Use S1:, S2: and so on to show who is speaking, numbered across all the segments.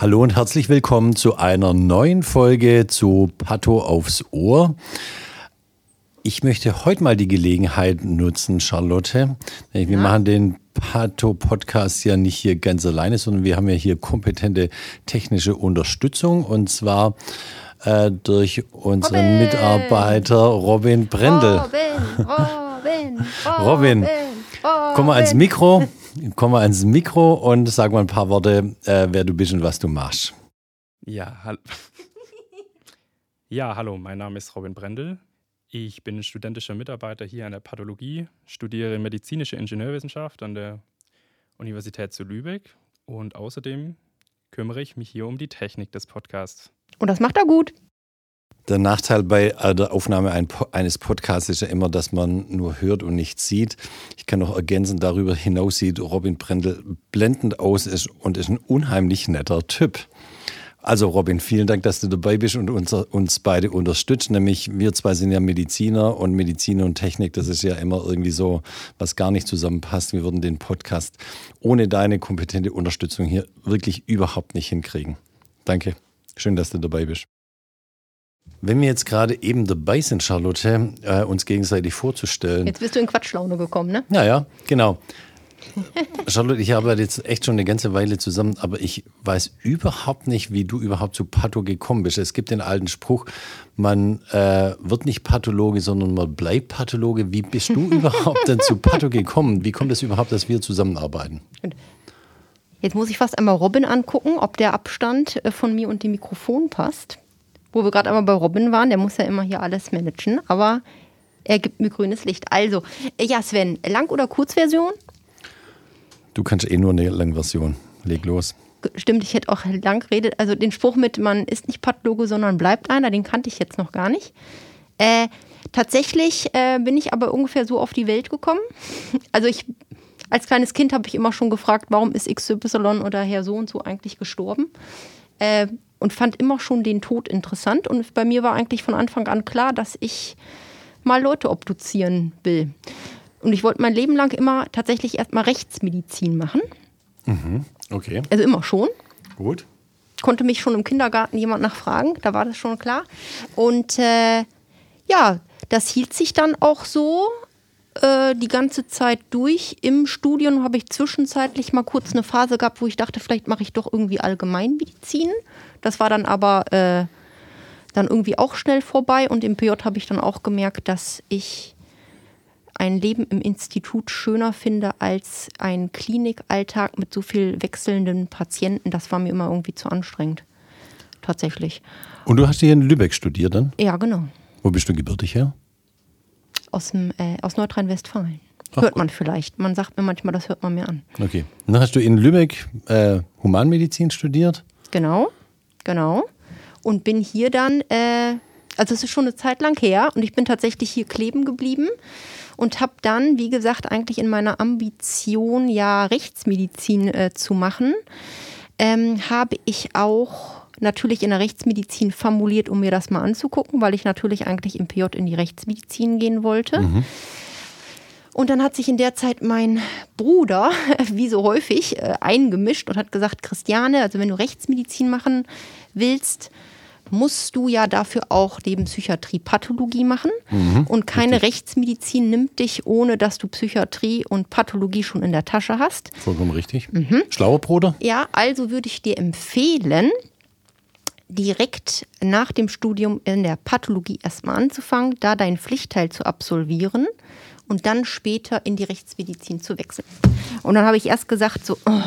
S1: Hallo und herzlich willkommen zu einer neuen Folge zu Patho aufs Ohr. Ich möchte heute mal die Gelegenheit nutzen, Charlotte. Wir ja. machen den Pato-Podcast ja nicht hier ganz alleine, sondern wir haben ja hier kompetente technische Unterstützung und zwar äh, durch unseren Robin. Mitarbeiter Robin Brendel. Robin, Robin, Robin, Robin. Komm mal ans Mikro, komm mal ans Mikro und sag mal ein paar Worte, äh, wer du bist und was du machst.
S2: Ja, hallo. ja, hallo, mein Name ist Robin Brendel. Ich bin studentischer Mitarbeiter hier an der Pathologie, studiere medizinische Ingenieurwissenschaft an der Universität zu Lübeck und außerdem kümmere ich mich hier um die Technik des Podcasts.
S3: Und das macht er gut.
S1: Der Nachteil bei der Aufnahme eines Podcasts ist ja immer, dass man nur hört und nicht sieht. Ich kann noch ergänzen, darüber hinaus sieht Robin Brendel blendend aus und ist ein unheimlich netter Typ. Also Robin, vielen Dank, dass du dabei bist und uns, uns beide unterstützt. Nämlich wir zwei sind ja Mediziner und Medizin und Technik, das ist ja immer irgendwie so, was gar nicht zusammenpasst. Wir würden den Podcast ohne deine kompetente Unterstützung hier wirklich überhaupt nicht hinkriegen. Danke. Schön, dass du dabei bist. Wenn wir jetzt gerade eben dabei sind, Charlotte, äh, uns gegenseitig vorzustellen.
S3: Jetzt bist du in Quatschlaune gekommen, ne?
S1: Ja, ja, genau. Charlotte, ich arbeite jetzt echt schon eine ganze Weile zusammen, aber ich weiß überhaupt nicht, wie du überhaupt zu Patho gekommen bist. Es gibt den alten Spruch, man äh, wird nicht Pathologe, sondern man bleibt Pathologe. Wie bist du überhaupt denn zu Patho gekommen? Wie kommt es überhaupt, dass wir zusammenarbeiten?
S3: Jetzt muss ich fast einmal Robin angucken, ob der Abstand äh, von mir und dem Mikrofon passt. Wo wir gerade einmal bei Robin waren, der muss ja immer hier alles managen, aber er gibt mir grünes Licht. Also, äh, ja, Sven, Lang- oder Kurzversion?
S1: Du kannst eh nur eine Langversion. Leg los.
S3: Stimmt, ich hätte auch lang geredet. Also den Spruch mit, man ist nicht Pathologe, sondern bleibt einer, den kannte ich jetzt noch gar nicht. Äh, tatsächlich äh, bin ich aber ungefähr so auf die Welt gekommen. Also ich, als kleines Kind habe ich immer schon gefragt, warum ist XY oder Herr so und so eigentlich gestorben? Äh, und fand immer schon den Tod interessant. Und bei mir war eigentlich von Anfang an klar, dass ich mal Leute obduzieren will. Und ich wollte mein Leben lang immer tatsächlich erstmal Rechtsmedizin machen.
S1: Mhm. Okay.
S3: Also immer schon.
S1: Gut.
S3: Konnte mich schon im Kindergarten jemand nachfragen, da war das schon klar. Und äh, ja, das hielt sich dann auch so äh, die ganze Zeit durch. Im Studium habe ich zwischenzeitlich mal kurz eine Phase gehabt, wo ich dachte, vielleicht mache ich doch irgendwie Allgemeinmedizin. Das war dann aber äh, dann irgendwie auch schnell vorbei. Und im PJ habe ich dann auch gemerkt, dass ich ein Leben im Institut schöner finde als ein Klinikalltag mit so viel wechselnden Patienten. Das war mir immer irgendwie zu anstrengend. Tatsächlich.
S1: Und du hast hier in Lübeck studiert dann?
S3: Ja, genau.
S1: Wo bist du gebürtig her?
S3: Aus, äh, aus Nordrhein-Westfalen. Hört man vielleicht. Man sagt mir manchmal, das hört man mir an.
S1: Okay. dann hast du in Lübeck äh, Humanmedizin studiert?
S3: Genau, genau. Und bin hier dann, äh, also es ist schon eine Zeit lang her und ich bin tatsächlich hier kleben geblieben und habe dann, wie gesagt, eigentlich in meiner Ambition, ja Rechtsmedizin äh, zu machen, ähm, habe ich auch natürlich in der Rechtsmedizin formuliert, um mir das mal anzugucken, weil ich natürlich eigentlich im PJ in die Rechtsmedizin gehen wollte. Mhm. Und dann hat sich in der Zeit mein Bruder, wie so häufig, äh, eingemischt und hat gesagt, Christiane, also wenn du Rechtsmedizin machen willst, musst du ja dafür auch neben Psychiatrie Pathologie machen. Mhm, und keine richtig. Rechtsmedizin nimmt dich, ohne dass du Psychiatrie und Pathologie schon in der Tasche hast.
S1: Vollkommen richtig. Mhm. Schlauer Bruder?
S3: Ja, also würde ich dir empfehlen, direkt nach dem Studium in der Pathologie erstmal anzufangen, da deinen Pflichtteil zu absolvieren und dann später in die Rechtsmedizin zu wechseln. Und dann habe ich erst gesagt, so, oh,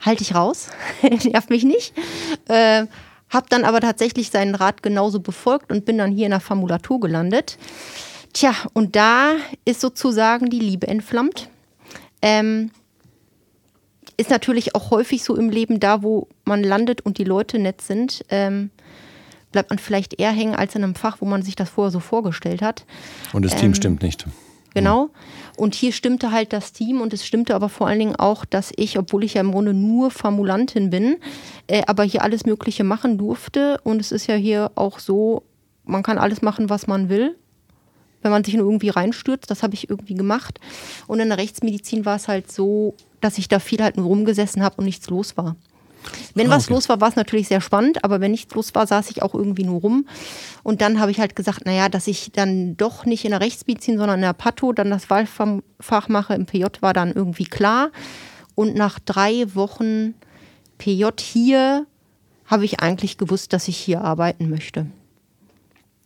S3: halte ich raus, nervt mich nicht. Äh, hab dann aber tatsächlich seinen Rat genauso befolgt und bin dann hier in der Formulatur gelandet. Tja, und da ist sozusagen die Liebe entflammt. Ähm, ist natürlich auch häufig so im Leben da, wo man landet und die Leute nett sind. Ähm, bleibt man vielleicht eher hängen als in einem Fach, wo man sich das vorher so vorgestellt hat.
S1: Und das ähm, Team stimmt nicht.
S3: Genau. Und hier stimmte halt das Team und es stimmte aber vor allen Dingen auch, dass ich, obwohl ich ja im Grunde nur Formulantin bin, äh, aber hier alles Mögliche machen durfte. Und es ist ja hier auch so, man kann alles machen, was man will wenn man sich nur irgendwie reinstürzt. Das habe ich irgendwie gemacht. Und in der Rechtsmedizin war es halt so, dass ich da viel halt nur rumgesessen habe und nichts los war. Wenn ah, was okay. los war, war es natürlich sehr spannend, aber wenn nichts los war, saß ich auch irgendwie nur rum. Und dann habe ich halt gesagt, naja, dass ich dann doch nicht in der Rechtsmedizin, sondern in der Patho dann das Wahlfach mache im PJ, war dann irgendwie klar. Und nach drei Wochen PJ hier habe ich eigentlich gewusst, dass ich hier arbeiten möchte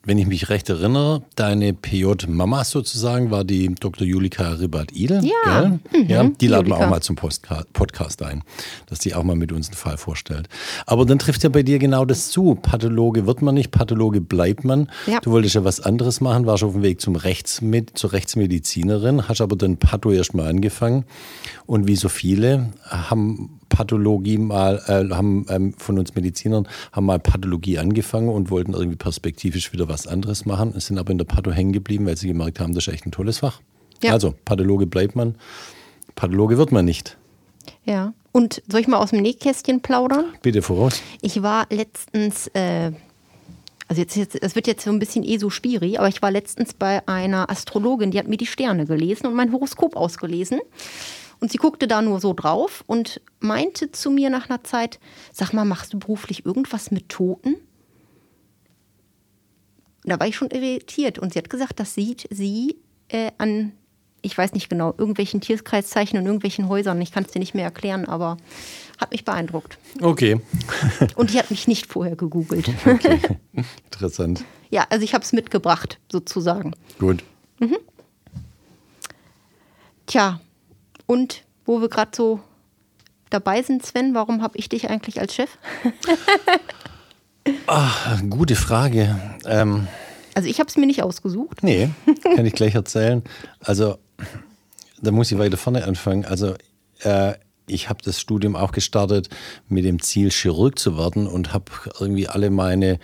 S1: wenn ich mich recht erinnere, deine PJ-Mama sozusagen war die Dr. Julika Ribert-Idel.
S3: Ja. Mhm.
S1: ja. Die laden Julika. wir auch mal zum Podcast ein, dass die auch mal mit uns einen Fall vorstellt. Aber dann trifft ja bei dir genau das zu. Pathologe wird man nicht, Pathologe bleibt man. Ja. Du wolltest ja was anderes machen, warst auf dem Weg zum Rechtsmed zur Rechtsmedizinerin, hast aber dann Patho erst mal angefangen. Und wie so viele haben Pathologie mal, äh, haben ähm, von uns Medizinern, haben mal Pathologie angefangen und wollten irgendwie perspektivisch wieder was anderes machen, sind aber in der Patho hängen geblieben, weil sie gemerkt haben, das ist echt ein tolles Fach. Ja. Also, Pathologe bleibt man, Pathologe wird man nicht.
S3: Ja. Und soll ich mal aus dem Nähkästchen plaudern?
S1: Bitte voraus.
S3: Ich war letztens, äh, also jetzt, jetzt, das wird jetzt so ein bisschen eh so spiri, aber ich war letztens bei einer Astrologin, die hat mir die Sterne gelesen und mein Horoskop ausgelesen. Und sie guckte da nur so drauf und meinte zu mir nach einer Zeit, sag mal, machst du beruflich irgendwas mit Toten? da war ich schon irritiert und sie hat gesagt, das sieht sie äh, an, ich weiß nicht genau, irgendwelchen Tierkreiszeichen und irgendwelchen Häusern. Ich kann es dir nicht mehr erklären, aber hat mich beeindruckt.
S1: Okay.
S3: und die hat mich nicht vorher gegoogelt.
S1: Okay. Interessant.
S3: Ja, also ich habe es mitgebracht, sozusagen.
S1: Gut. Mhm.
S3: Tja, und wo wir gerade so dabei sind, Sven, warum habe ich dich eigentlich als Chef?
S1: Ach, gute Frage. Ähm,
S3: also ich habe es mir nicht ausgesucht.
S1: Nee, kann ich gleich erzählen. Also da muss ich weiter vorne anfangen. Also äh, ich habe das Studium auch gestartet mit dem Ziel, Chirurg zu werden und habe irgendwie alle meine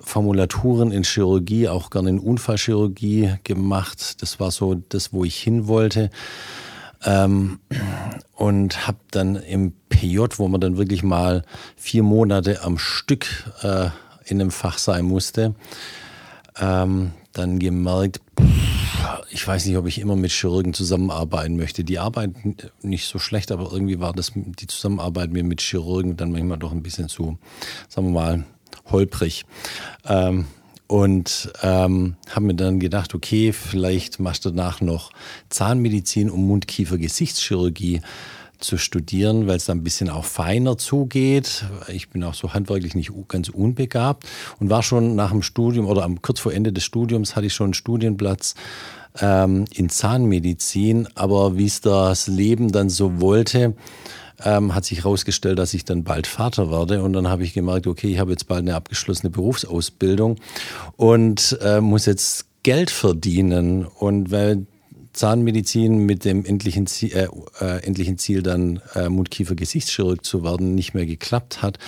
S1: Formulaturen in Chirurgie, auch gerne in Unfallchirurgie gemacht. Das war so das, wo ich hin wollte. Ähm, und habe dann im PJ, wo man dann wirklich mal vier Monate am Stück äh, in einem Fach sein musste, ähm, dann gemerkt, ich weiß nicht, ob ich immer mit Chirurgen zusammenarbeiten möchte. Die arbeiten nicht so schlecht, aber irgendwie war das die Zusammenarbeit mir mit Chirurgen dann manchmal doch ein bisschen zu, sagen wir mal, holprig. Ähm, und ähm, habe mir dann gedacht, okay, vielleicht machst du danach noch Zahnmedizin und Mundkiefer-Geschichtschirurgie zu studieren, weil es da ein bisschen auch feiner zugeht. Ich bin auch so handwerklich nicht ganz unbegabt und war schon nach dem Studium oder am, kurz vor Ende des Studiums hatte ich schon einen Studienplatz ähm, in Zahnmedizin. Aber wie es das Leben dann so wollte, ähm, hat sich herausgestellt, dass ich dann bald Vater werde. Und dann habe ich gemerkt, okay, ich habe jetzt bald eine abgeschlossene Berufsausbildung und äh, muss jetzt Geld verdienen. Und weil Zahnmedizin mit dem endlichen Ziel, äh, äh, endlichen Ziel dann äh, Mundkiefer-Gesichtschirurg zu werden nicht mehr geklappt hat.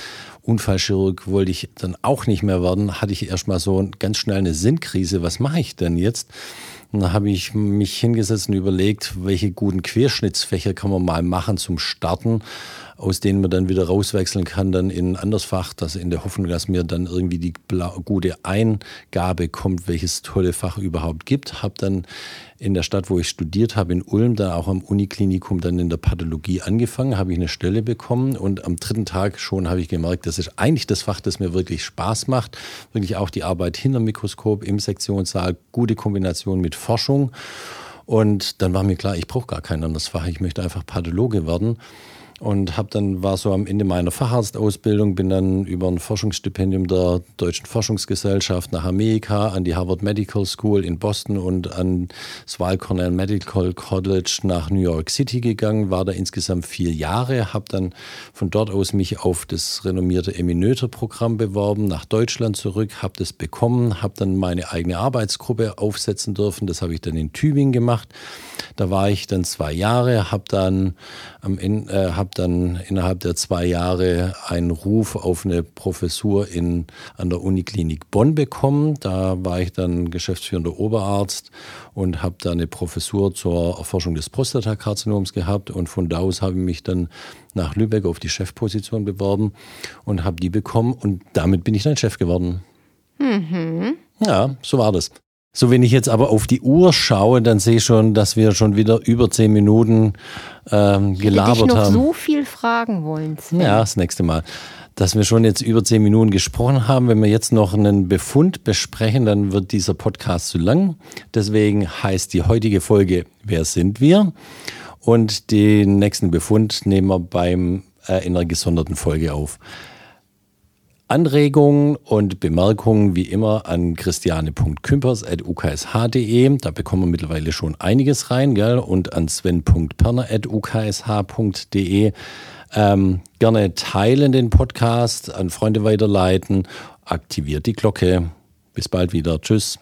S1: Unfallchirurg wollte ich dann auch nicht mehr werden, hatte ich erstmal so ganz schnell eine Sinnkrise. Was mache ich denn jetzt? Und da habe ich mich hingesetzt und überlegt, welche guten Querschnittsfächer kann man mal machen zum Starten, aus denen man dann wieder rauswechseln kann, dann in ein anderes Fach, das in der Hoffnung, dass mir dann irgendwie die gute Eingabe kommt, welches tolle Fach überhaupt gibt. Habe dann in der Stadt, wo ich studiert habe, in Ulm, dann auch am Uniklinikum dann in der Pathologie angefangen, habe ich eine Stelle bekommen und am dritten Tag schon habe ich gemerkt, das ist eigentlich das Fach, das mir wirklich Spaß macht. Wirklich auch die Arbeit hinter Mikroskop im Sektionssaal, gute Kombination mit Forschung. Und dann war mir klar, ich brauche gar kein anderes Fach, ich möchte einfach Pathologe werden. Und habe dann war so am Ende meiner Facharztausbildung, bin dann über ein Forschungsstipendium der Deutschen Forschungsgesellschaft nach Amerika an die Harvard Medical School in Boston und an das Weill Cornell Medical College nach New York City gegangen, war da insgesamt vier Jahre, habe dann von dort aus mich auf das renommierte Eminöter-Programm beworben, nach Deutschland zurück, habe das bekommen, habe dann meine eigene Arbeitsgruppe aufsetzen dürfen, das habe ich dann in Tübingen gemacht. Da war ich dann zwei Jahre, habe dann am äh, habe dann innerhalb der zwei Jahre einen Ruf auf eine Professur in, an der Uniklinik Bonn bekommen. Da war ich dann geschäftsführender Oberarzt und habe da eine Professur zur Erforschung des Prostatakarzinoms gehabt. Und von da aus habe ich mich dann nach Lübeck auf die Chefposition beworben und habe die bekommen. Und damit bin ich dann Chef geworden. Mhm. Ja, so war das. So, wenn ich jetzt aber auf die Uhr schaue, dann sehe ich schon, dass wir schon wieder über zehn Minuten ähm, gelabert ich noch haben.
S3: so viel fragen wollen.
S1: Sven. Ja, das nächste Mal. Dass wir schon jetzt über zehn Minuten gesprochen haben. Wenn wir jetzt noch einen Befund besprechen, dann wird dieser Podcast zu lang. Deswegen heißt die heutige Folge Wer sind wir? Und den nächsten Befund nehmen wir beim, äh, in einer gesonderten Folge auf. Anregungen und Bemerkungen wie immer an christiane.kümpers.uksh.de. Da bekommen wir mittlerweile schon einiges rein, gell? Und an sven.perner.uksh.de. Ähm, gerne teilen den Podcast, an Freunde weiterleiten, aktiviert die Glocke. Bis bald wieder. Tschüss.